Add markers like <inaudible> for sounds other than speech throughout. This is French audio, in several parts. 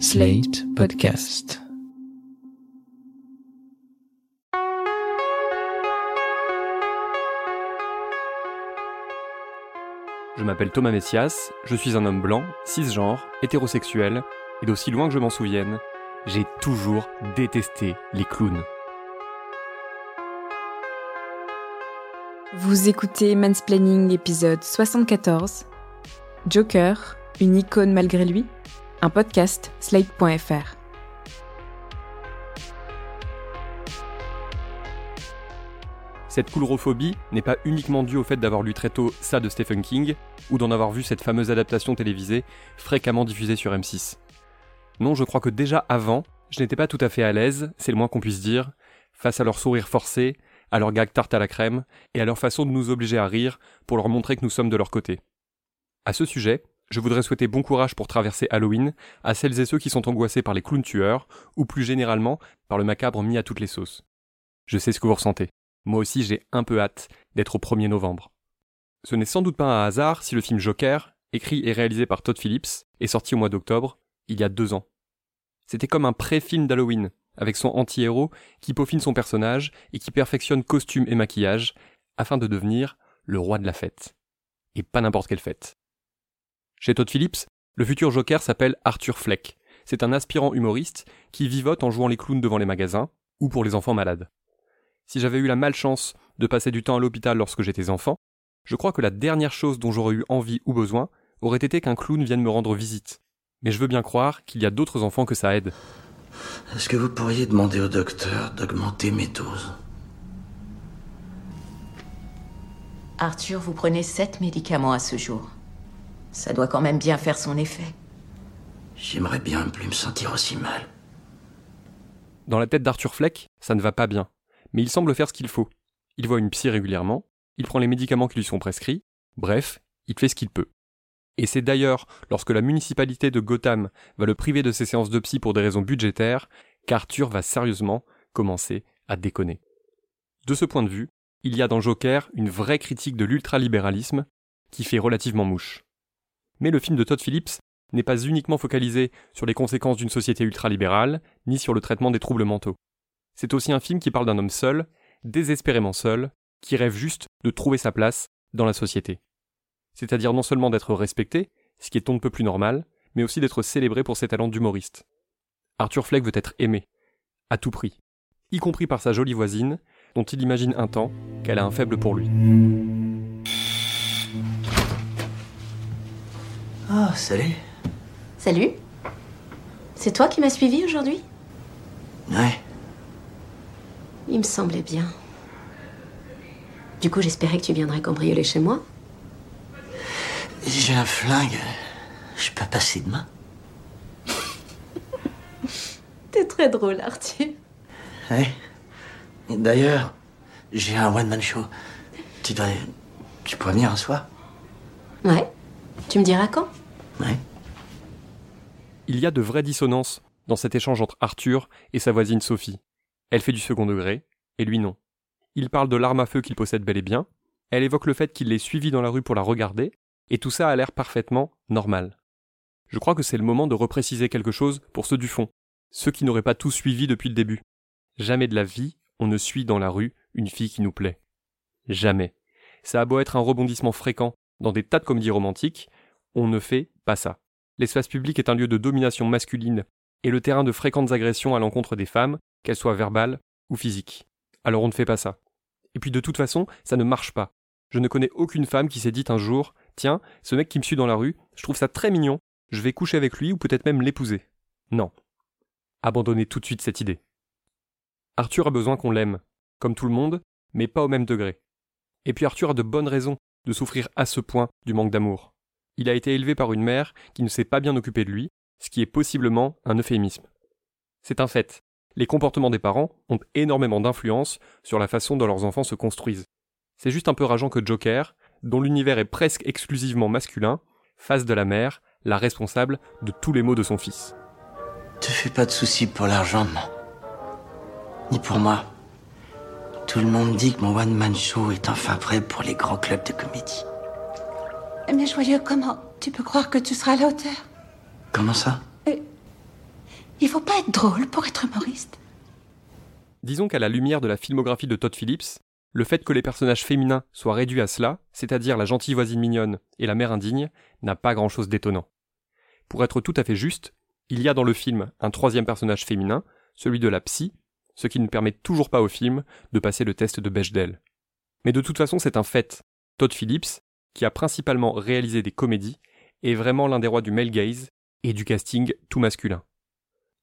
Slate Podcast. Je m'appelle Thomas Messias, je suis un homme blanc, cisgenre, hétérosexuel, et d'aussi loin que je m'en souvienne, j'ai toujours détesté les clowns. Vous écoutez Mansplaining épisode 74. Joker, une icône malgré lui Un podcast slate.fr. Cette coulrophobie n'est pas uniquement due au fait d'avoir lu très tôt ça de Stephen King, ou d'en avoir vu cette fameuse adaptation télévisée fréquemment diffusée sur M6. Non, je crois que déjà avant, je n'étais pas tout à fait à l'aise, c'est le moins qu'on puisse dire, face à leur sourire forcé, à leur gag tarte à la crème, et à leur façon de nous obliger à rire pour leur montrer que nous sommes de leur côté. À ce sujet, je voudrais souhaiter bon courage pour traverser Halloween à celles et ceux qui sont angoissés par les clowns tueurs, ou plus généralement par le macabre mis à toutes les sauces. Je sais ce que vous ressentez. Moi aussi j'ai un peu hâte d'être au 1er novembre. Ce n'est sans doute pas un hasard si le film Joker, écrit et réalisé par Todd Phillips, est sorti au mois d'octobre, il y a deux ans. C'était comme un pré-film d'Halloween, avec son anti-héros qui peaufine son personnage et qui perfectionne costume et maquillage, afin de devenir le roi de la fête. Et pas n'importe quelle fête. Chez Todd Phillips, le futur Joker s'appelle Arthur Fleck. C'est un aspirant humoriste qui vivote en jouant les clowns devant les magasins, ou pour les enfants malades. Si j'avais eu la malchance de passer du temps à l'hôpital lorsque j'étais enfant, je crois que la dernière chose dont j'aurais eu envie ou besoin aurait été qu'un clown vienne me rendre visite. Mais je veux bien croire qu'il y a d'autres enfants que ça aide. Est-ce que vous pourriez demander au docteur d'augmenter mes doses? Arthur, vous prenez sept médicaments à ce jour. Ça doit quand même bien faire son effet. J'aimerais bien ne plus me sentir aussi mal. Dans la tête d'Arthur Fleck, ça ne va pas bien. Mais il semble faire ce qu'il faut. Il voit une psy régulièrement, il prend les médicaments qui lui sont prescrits, bref, il fait ce qu'il peut. Et c'est d'ailleurs lorsque la municipalité de Gotham va le priver de ses séances de psy pour des raisons budgétaires qu'Arthur va sérieusement commencer à déconner. De ce point de vue, il y a dans Joker une vraie critique de l'ultralibéralisme qui fait relativement mouche. Mais le film de Todd Phillips n'est pas uniquement focalisé sur les conséquences d'une société ultralibérale, ni sur le traitement des troubles mentaux. C'est aussi un film qui parle d'un homme seul, désespérément seul, qui rêve juste de trouver sa place dans la société. C'est-à-dire non seulement d'être respecté, ce qui est on ne peut plus normal, mais aussi d'être célébré pour ses talents d'humoriste. Arthur Fleck veut être aimé, à tout prix, y compris par sa jolie voisine, dont il imagine un temps qu'elle a un faible pour lui. Ah, salut. Salut C'est toi qui m'as suivi aujourd'hui? Ouais. Il me semblait bien. Du coup, j'espérais que tu viendrais cambrioler chez moi. J'ai un flingue. Je peux passer demain <laughs> T'es très drôle, Arthur. Ouais. D'ailleurs, j'ai un one-man show. Tu dois... Tu pourrais venir un soir? Ouais. Tu me diras quand? Ouais. Il y a de vraies dissonances dans cet échange entre Arthur et sa voisine Sophie. Elle fait du second degré, et lui non. Il parle de l'arme à feu qu'il possède bel et bien, elle évoque le fait qu'il l'ait suivie dans la rue pour la regarder, et tout ça a l'air parfaitement normal. Je crois que c'est le moment de repréciser quelque chose pour ceux du fond, ceux qui n'auraient pas tout suivi depuis le début. Jamais de la vie, on ne suit dans la rue une fille qui nous plaît. Jamais. Ça a beau être un rebondissement fréquent dans des tas de comédies romantiques, on ne fait pas ça. L'espace public est un lieu de domination masculine et le terrain de fréquentes agressions à l'encontre des femmes, qu'elles soient verbales ou physiques. Alors on ne fait pas ça. Et puis de toute façon, ça ne marche pas. Je ne connais aucune femme qui s'est dit un jour Tiens, ce mec qui me suit dans la rue, je trouve ça très mignon, je vais coucher avec lui ou peut-être même l'épouser. Non. Abandonnez tout de suite cette idée. Arthur a besoin qu'on l'aime, comme tout le monde, mais pas au même degré. Et puis Arthur a de bonnes raisons de souffrir à ce point du manque d'amour. Il a été élevé par une mère qui ne s'est pas bien occupée de lui, ce qui est possiblement un euphémisme. C'est un fait. Les comportements des parents ont énormément d'influence sur la façon dont leurs enfants se construisent. C'est juste un peu rageant que Joker, dont l'univers est presque exclusivement masculin, fasse de la mère la responsable de tous les maux de son fils. Te fais pas de soucis pour l'argent. Ni pour moi. Tout le monde dit que mon one-man show est enfin prêt pour les grands clubs de comédie. Mais joyeux, comment tu peux croire que tu seras à la hauteur? Comment ça? Il faut pas être drôle pour être humoriste. Disons qu'à la lumière de la filmographie de Todd Phillips, le fait que les personnages féminins soient réduits à cela, c'est-à-dire la gentille voisine mignonne et la mère indigne, n'a pas grand-chose d'étonnant. Pour être tout à fait juste, il y a dans le film un troisième personnage féminin, celui de la psy, ce qui ne permet toujours pas au film de passer le test de Bechdel. Mais de toute façon, c'est un fait. Todd Phillips, qui a principalement réalisé des comédies, est vraiment l'un des rois du male gaze et du casting tout masculin.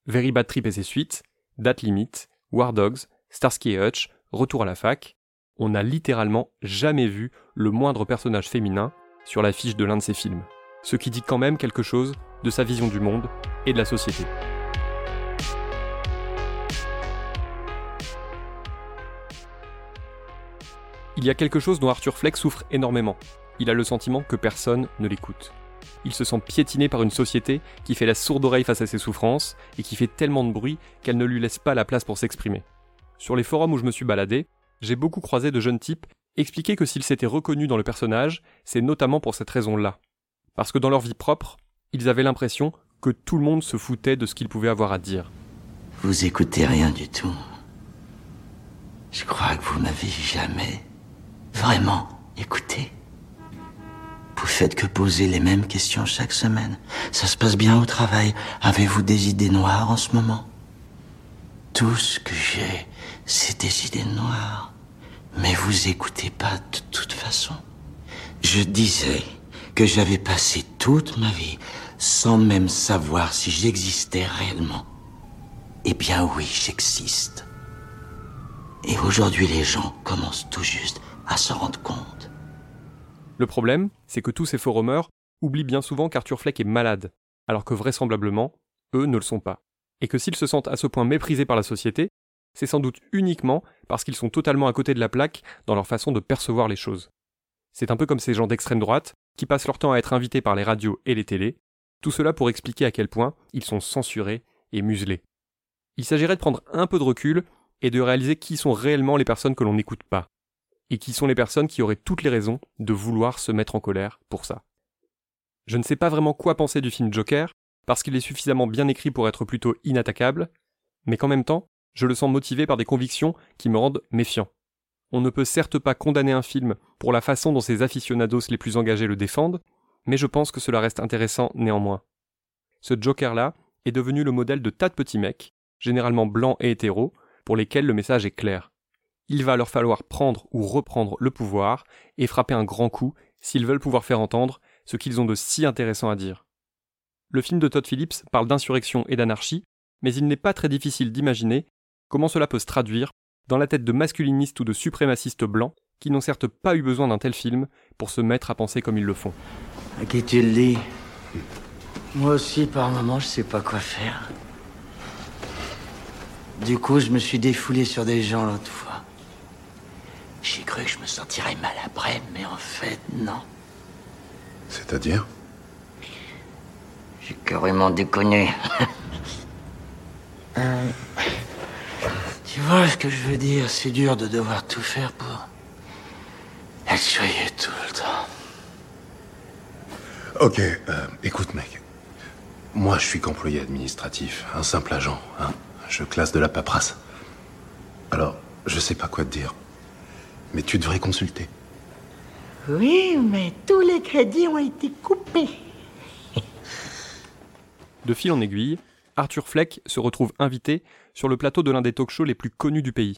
Very Bad Trip et ses suites, Date Limit, War Dogs, Starsky et Hutch, Retour à la fac, on n'a littéralement jamais vu le moindre personnage féminin sur l'affiche de l'un de ses films. Ce qui dit quand même quelque chose de sa vision du monde et de la société. Il y a quelque chose dont Arthur Fleck souffre énormément. Il a le sentiment que personne ne l'écoute. Il se sent piétiné par une société qui fait la sourde oreille face à ses souffrances et qui fait tellement de bruit qu'elle ne lui laisse pas la place pour s'exprimer. Sur les forums où je me suis baladé, j'ai beaucoup croisé de jeunes types expliquer que s'ils s'étaient reconnus dans le personnage, c'est notamment pour cette raison-là. Parce que dans leur vie propre, ils avaient l'impression que tout le monde se foutait de ce qu'ils pouvaient avoir à dire. Vous écoutez rien du tout. Je crois que vous m'avez jamais vraiment écouté. Faites que poser les mêmes questions chaque semaine. Ça se passe bien au travail. Avez-vous des idées noires en ce moment? Tout ce que j'ai, c'est des idées noires. Mais vous écoutez pas de toute façon. Je disais que j'avais passé toute ma vie sans même savoir si j'existais réellement. Eh bien oui, j'existe. Et aujourd'hui, les gens commencent tout juste à s'en rendre. Le problème, c'est que tous ces forumers oublient bien souvent qu'Arthur Fleck est malade, alors que vraisemblablement, eux ne le sont pas. Et que s'ils se sentent à ce point méprisés par la société, c'est sans doute uniquement parce qu'ils sont totalement à côté de la plaque dans leur façon de percevoir les choses. C'est un peu comme ces gens d'extrême droite qui passent leur temps à être invités par les radios et les télés, tout cela pour expliquer à quel point ils sont censurés et muselés. Il s'agirait de prendre un peu de recul et de réaliser qui sont réellement les personnes que l'on n'écoute pas, et qui sont les personnes qui auraient toutes les raisons de vouloir se mettre en colère pour ça. Je ne sais pas vraiment quoi penser du film Joker, parce qu'il est suffisamment bien écrit pour être plutôt inattaquable, mais qu'en même temps, je le sens motivé par des convictions qui me rendent méfiant. On ne peut certes pas condamner un film pour la façon dont ses aficionados les plus engagés le défendent, mais je pense que cela reste intéressant néanmoins. Ce Joker-là est devenu le modèle de tas de petits mecs, généralement blancs et hétéros, pour lesquels le message est clair. Il va leur falloir prendre ou reprendre le pouvoir et frapper un grand coup s'ils veulent pouvoir faire entendre ce qu'ils ont de si intéressant à dire. Le film de Todd Phillips parle d'insurrection et d'anarchie, mais il n'est pas très difficile d'imaginer comment cela peut se traduire dans la tête de masculinistes ou de suprémacistes blancs qui n'ont certes pas eu besoin d'un tel film pour se mettre à penser comme ils le font. À qui tu le dis? Moi aussi, par moments, je sais pas quoi faire. Du coup, je me suis défoulé sur des gens l'autre fois. J'ai cru que je me sentirais mal après, mais en fait, non. C'est-à-dire? J'ai carrément déconné. <laughs> Euh, tu vois ce que je veux dire C'est dur de devoir tout faire pour être joyeux tout le temps. Ok, euh, écoute mec. Moi je suis qu'employé administratif, un simple agent, hein. Je classe de la paperasse. Alors, je sais pas quoi te dire. Mais tu devrais consulter. Oui, mais tous les crédits ont été coupés. <laughs> De fil en aiguille, Arthur Fleck se retrouve invité sur le plateau de l'un des talk-shows les plus connus du pays.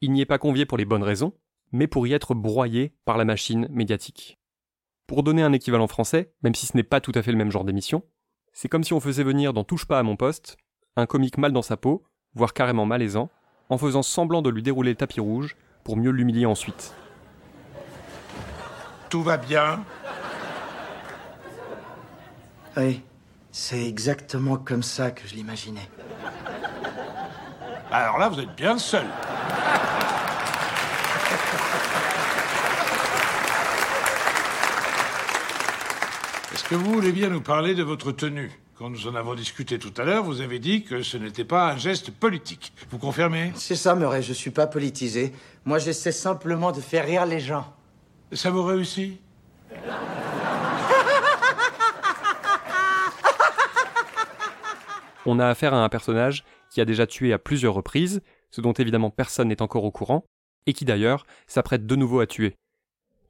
Il n'y est pas convié pour les bonnes raisons, mais pour y être broyé par la machine médiatique. Pour donner un équivalent français, même si ce n'est pas tout à fait le même genre d'émission, c'est comme si on faisait venir dans Touche pas à mon poste un comique mal dans sa peau, voire carrément malaisant, en faisant semblant de lui dérouler le tapis rouge pour mieux l'humilier ensuite. Tout va bien Oui, c'est exactement comme ça que je l'imaginais. Alors là, vous êtes bien seul. Est-ce que vous voulez bien nous parler de votre tenue? Quand nous en avons discuté tout à l'heure, vous avez dit que ce n'était pas un geste politique. Vous confirmez? C'est ça, Murray, je suis pas politisé. Moi, j'essaie simplement de faire rire les gens. Ça vous réussit? <laughs> On a affaire à un personnage qui a déjà tué à plusieurs reprises, ce dont évidemment personne n'est encore au courant, et qui d'ailleurs s'apprête de nouveau à tuer.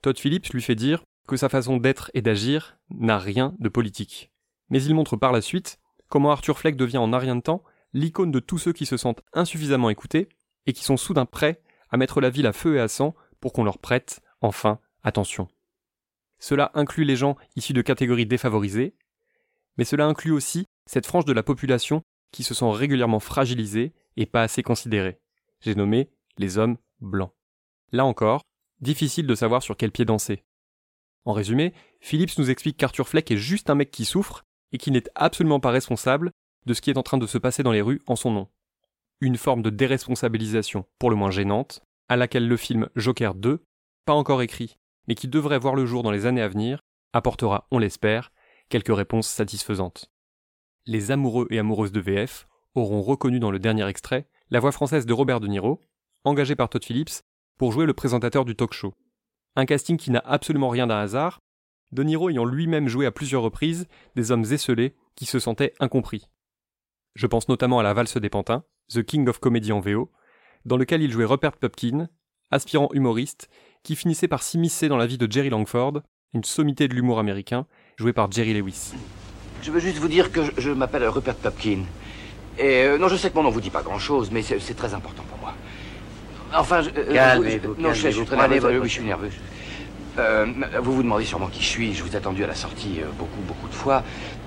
Todd Phillips lui fait dire que sa façon d'être et d'agir n'a rien de politique. Mais il montre par la suite comment Arthur Fleck devient en un rien de temps l'icône de tous ceux qui se sentent insuffisamment écoutés et qui sont soudain prêts à mettre la ville à feu et à sang pour qu'on leur prête, enfin, attention. Cela inclut les gens issus de catégories défavorisées, mais cela inclut aussi cette frange de la population qui se sent régulièrement fragilisée et pas assez considérée. J'ai nommé les hommes blancs. Là encore, difficile de savoir sur quel pied danser. En résumé, Phillips nous explique qu'Arthur Fleck est juste un mec qui souffre et qui n'est absolument pas responsable de ce qui est en train de se passer dans les rues en son nom. Une forme de déresponsabilisation pour le moins gênante, à laquelle le film Joker 2, pas encore écrit, mais qui devrait voir le jour dans les années à venir, apportera, on l'espère, quelques réponses satisfaisantes. Les amoureux et amoureuses de VF auront reconnu dans le dernier extrait la voix française de Robert De Niro, engagé par Todd Phillips pour jouer le présentateur du talk show. Un casting qui n'a absolument rien d'un hasard, De Niro ayant lui-même joué à plusieurs reprises des hommes esselés qui se sentaient incompris. Je pense notamment à La valse des pantins, The King of Comedy en VO, dans lequel il jouait Rupert Pupkin, aspirant humoriste, qui finissait par s'immiscer dans la vie de Jerry Langford, une sommité de l'humour américain, joué par Jerry Lewis. Je veux juste vous dire que je, je m'appelle Rupert Pupkin. Et euh, non, je sais que mon nom vous dit pas grand-chose, mais c'est très important pour moi. Enfin, je, euh, Calmez-vous, non, je, suis très nerveux. Oui, je suis nerveux. Euh, vous vous demandez sûrement qui je suis. Je vous ai attendu à la sortie euh, beaucoup, beaucoup de fois.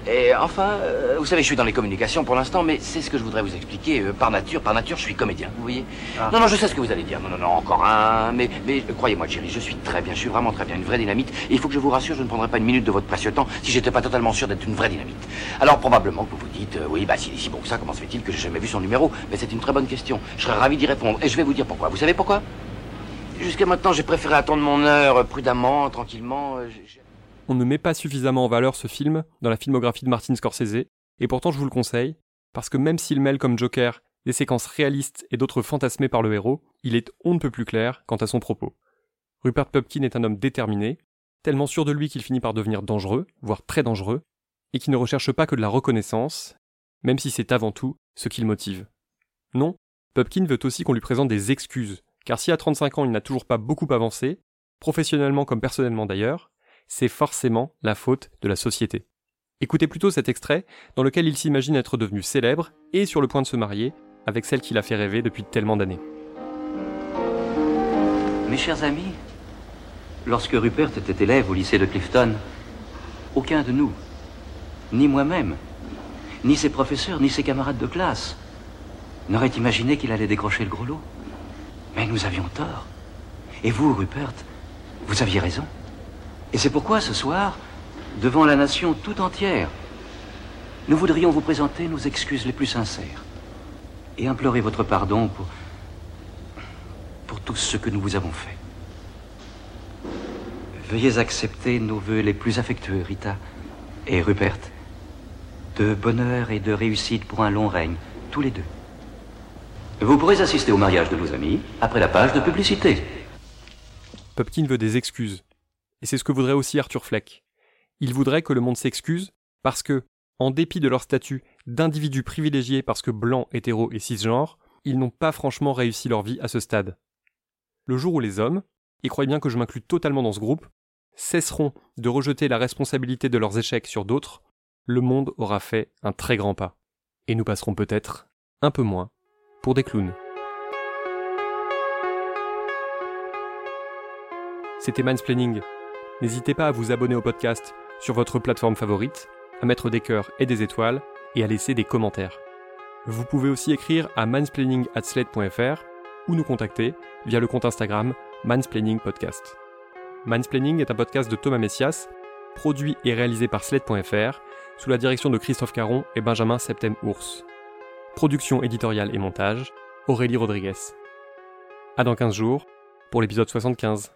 Et enfin, euh, vous savez, je suis dans les communications pour l'instant, mais c'est ce que je voudrais vous expliquer. Euh, par nature, par nature, je suis comédien. Vous voyez Ah. Non, non, je sais ce que vous allez dire. Non, non, non, encore un. Mais, mais euh, croyez-moi, Jerry, je suis très bien. Je suis vraiment très bien. Une vraie dynamite. Et il faut que je vous rassure, je ne prendrai pas une minute de votre précieux temps si j'étais pas totalement sûr d'être une vraie dynamite. Alors probablement que vous vous dites, euh, oui, bah s'il est si bon que ça, comment se fait-il que j'ai jamais vu son numéro? Mais c'est une très bonne question. Je serais ravi d'y répondre. Et je vais vous dire pourquoi. Vous savez pourquoi? Jusqu'à maintenant, j'ai préféré attendre mon heure, prudemment, tranquillement. euh, On ne met pas suffisamment en valeur ce film dans la filmographie de Martin Scorsese, et pourtant je vous le conseille, parce que même s'il mêle comme Joker des séquences réalistes et d'autres fantasmées par le héros, il est on ne peut plus clair quant à son propos. Rupert Pupkin est un homme déterminé, tellement sûr de lui qu'il finit par devenir dangereux, voire très dangereux, et qui ne recherche pas que de la reconnaissance, même si c'est avant tout ce qui le motive. Non, Pupkin veut aussi qu'on lui présente des excuses, car si à 35 ans il n'a toujours pas beaucoup avancé, professionnellement comme personnellement d'ailleurs, c'est forcément la faute de la société. Écoutez plutôt cet extrait dans lequel il s'imagine être devenu célèbre et sur le point de se marier avec celle qui l'a fait rêver depuis tellement d'années. Mes chers amis, lorsque Rupert était élève au lycée de Clifton, aucun de nous, ni moi-même, ni ses professeurs, ni ses camarades de classe, n'aurait imaginé qu'il allait décrocher le gros lot. Mais nous avions tort. Et vous, Rupert, vous aviez raison. Et c'est pourquoi ce soir, devant la nation tout entière, nous voudrions vous présenter nos excuses les plus sincères et implorer votre pardon pour, pour tout ce que nous vous avons fait. Veuillez accepter nos voeux les plus affectueux, Rita et Rupert, de bonheur et de réussite pour un long règne, tous les deux. Vous pourrez assister au mariage de nos amis après la page de publicité. Pupkin veut des excuses. Et c'est ce que voudrait aussi Arthur Fleck. Il voudrait que le monde s'excuse parce que, en dépit de leur statut d'individus privilégiés parce que blancs, hétéros et cisgenres, ils n'ont pas franchement réussi leur vie à ce stade. Le jour où les hommes, et croyez bien que je m'inclus totalement dans ce groupe, cesseront de rejeter la responsabilité de leurs échecs sur d'autres, le monde aura fait un très grand pas. Et nous passerons peut-être, un peu moins, des clowns. C'était Mansplaining. N'hésitez pas à vous abonner au podcast sur votre plateforme favorite, à mettre des cœurs et des étoiles et à laisser des commentaires. Vous pouvez aussi écrire à mansplaining@slate.fr ou nous contacter via le compte Instagram Mansplaining Podcast. Mansplaining est un podcast de Thomas Messias, produit et réalisé par Slate.fr sous la direction de Christophe Caron et Benjamin Septem-Ours. Production éditoriale et montage, Aurélie Rodriguez. À dans 15 jours pour l'épisode 75.